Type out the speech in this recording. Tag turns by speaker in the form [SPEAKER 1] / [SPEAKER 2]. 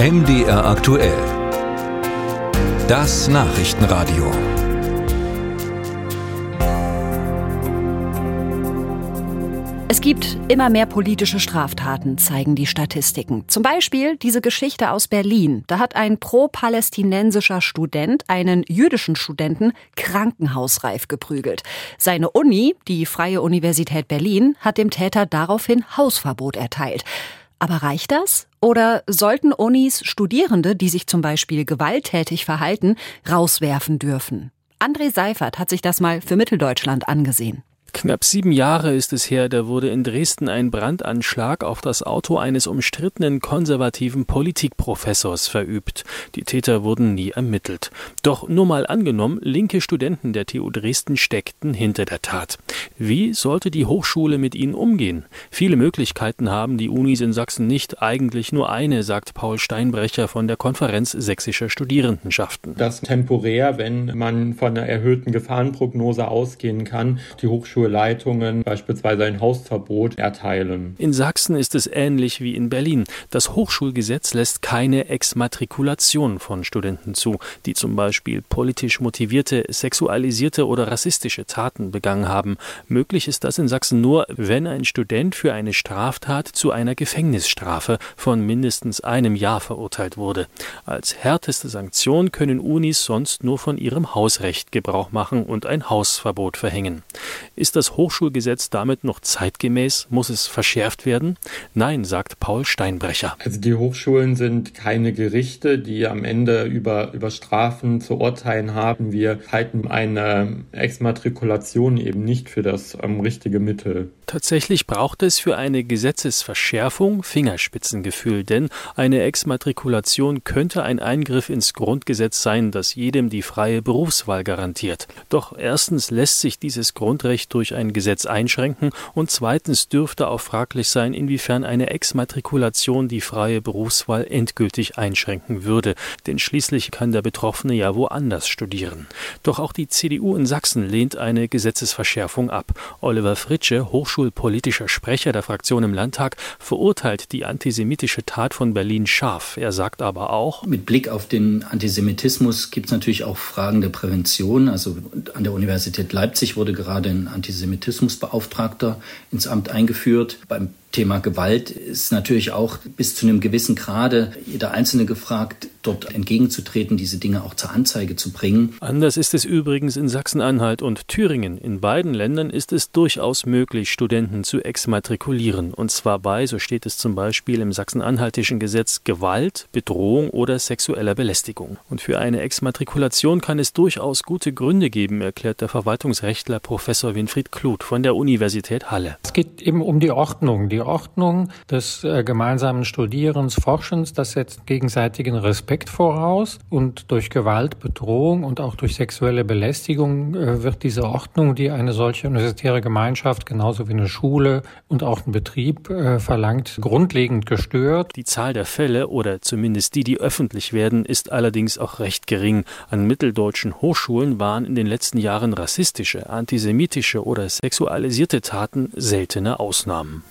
[SPEAKER 1] MDR aktuell. Das Nachrichtenradio.
[SPEAKER 2] Es gibt immer mehr politische Straftaten, zeigen die Statistiken. Zum Beispiel diese Geschichte aus Berlin. Da hat ein pro-palästinensischer Student einen jüdischen Studenten krankenhausreif geprügelt. Seine Uni, die Freie Universität Berlin, hat dem Täter daraufhin Hausverbot erteilt. Aber reicht das? Oder sollten Unis Studierende, die sich zum Beispiel gewalttätig verhalten, rauswerfen dürfen? André Seifert hat sich das mal für Mitteldeutschland angesehen.
[SPEAKER 3] Knapp sieben Jahre ist es her, da wurde in Dresden ein Brandanschlag auf das Auto eines umstrittenen konservativen Politikprofessors verübt. Die Täter wurden nie ermittelt. Doch nur mal angenommen, linke Studenten der TU Dresden steckten hinter der Tat. Wie sollte die Hochschule mit ihnen umgehen? Viele Möglichkeiten haben die Unis in Sachsen nicht, eigentlich nur eine, sagt Paul Steinbrecher von der Konferenz sächsischer Studierendenschaften.
[SPEAKER 4] Das temporär, wenn man von einer erhöhten Gefahrenprognose ausgehen kann, die Hochschule Hochschulleitungen beispielsweise ein Hausverbot erteilen.
[SPEAKER 3] In Sachsen ist es ähnlich wie in Berlin. Das Hochschulgesetz lässt keine Exmatrikulation von Studenten zu, die zum Beispiel politisch motivierte, sexualisierte oder rassistische Taten begangen haben. Möglich ist das in Sachsen nur, wenn ein Student für eine Straftat zu einer Gefängnisstrafe von mindestens einem Jahr verurteilt wurde. Als härteste Sanktion können Unis sonst nur von ihrem Hausrecht Gebrauch machen und ein Hausverbot verhängen. Ist ist das Hochschulgesetz damit noch zeitgemäß? Muss es verschärft werden? Nein, sagt Paul Steinbrecher.
[SPEAKER 4] Also die Hochschulen sind keine Gerichte, die am Ende über, über Strafen zu urteilen haben. Wir halten eine Exmatrikulation eben nicht für das ähm, richtige Mittel.
[SPEAKER 3] Tatsächlich braucht es für eine Gesetzesverschärfung Fingerspitzengefühl, denn eine Exmatrikulation könnte ein Eingriff ins Grundgesetz sein, das jedem die freie Berufswahl garantiert. Doch erstens lässt sich dieses Grundrecht durch ein Gesetz einschränken und zweitens dürfte auch fraglich sein, inwiefern eine Exmatrikulation die freie Berufswahl endgültig einschränken würde, denn schließlich kann der Betroffene ja woanders studieren. Doch auch die CDU in Sachsen lehnt eine Gesetzesverschärfung ab. Oliver Fritsche, hochschulpolitischer Sprecher der Fraktion im Landtag, verurteilt die antisemitische Tat von Berlin scharf. Er sagt aber auch,
[SPEAKER 5] mit Blick auf den Antisemitismus gibt es natürlich auch Fragen der Prävention. Also an der Universität Leipzig wurde gerade ein Antisemitismus Antisemitismusbeauftragter ins Amt eingeführt. Beim Thema Gewalt ist natürlich auch bis zu einem gewissen Grade jeder Einzelne gefragt, dort entgegenzutreten, diese Dinge auch zur Anzeige zu bringen.
[SPEAKER 3] Anders ist es übrigens in Sachsen-Anhalt und Thüringen. In beiden Ländern ist es durchaus möglich, Studenten zu exmatrikulieren. Und zwar bei, so steht es zum Beispiel im sachsen-anhaltischen Gesetz, Gewalt, Bedrohung oder sexueller Belästigung. Und für eine Exmatrikulation kann es durchaus gute Gründe geben, erklärt der Verwaltungsrechtler Professor Winfried Kluth von der Universität Halle.
[SPEAKER 6] Es geht eben um die Ordnung, die Ordnung des äh, gemeinsamen Studierens, Forschens, das setzt gegenseitigen Respekt voraus und durch Gewalt, Bedrohung und auch durch sexuelle Belästigung äh, wird diese Ordnung, die eine solche universitäre Gemeinschaft genauso wie eine Schule und auch ein Betrieb äh, verlangt, grundlegend gestört.
[SPEAKER 3] Die Zahl der Fälle oder zumindest die, die öffentlich werden, ist allerdings auch recht gering. An mitteldeutschen Hochschulen waren in den letzten Jahren rassistische, antisemitische oder sexualisierte Taten seltene Ausnahmen.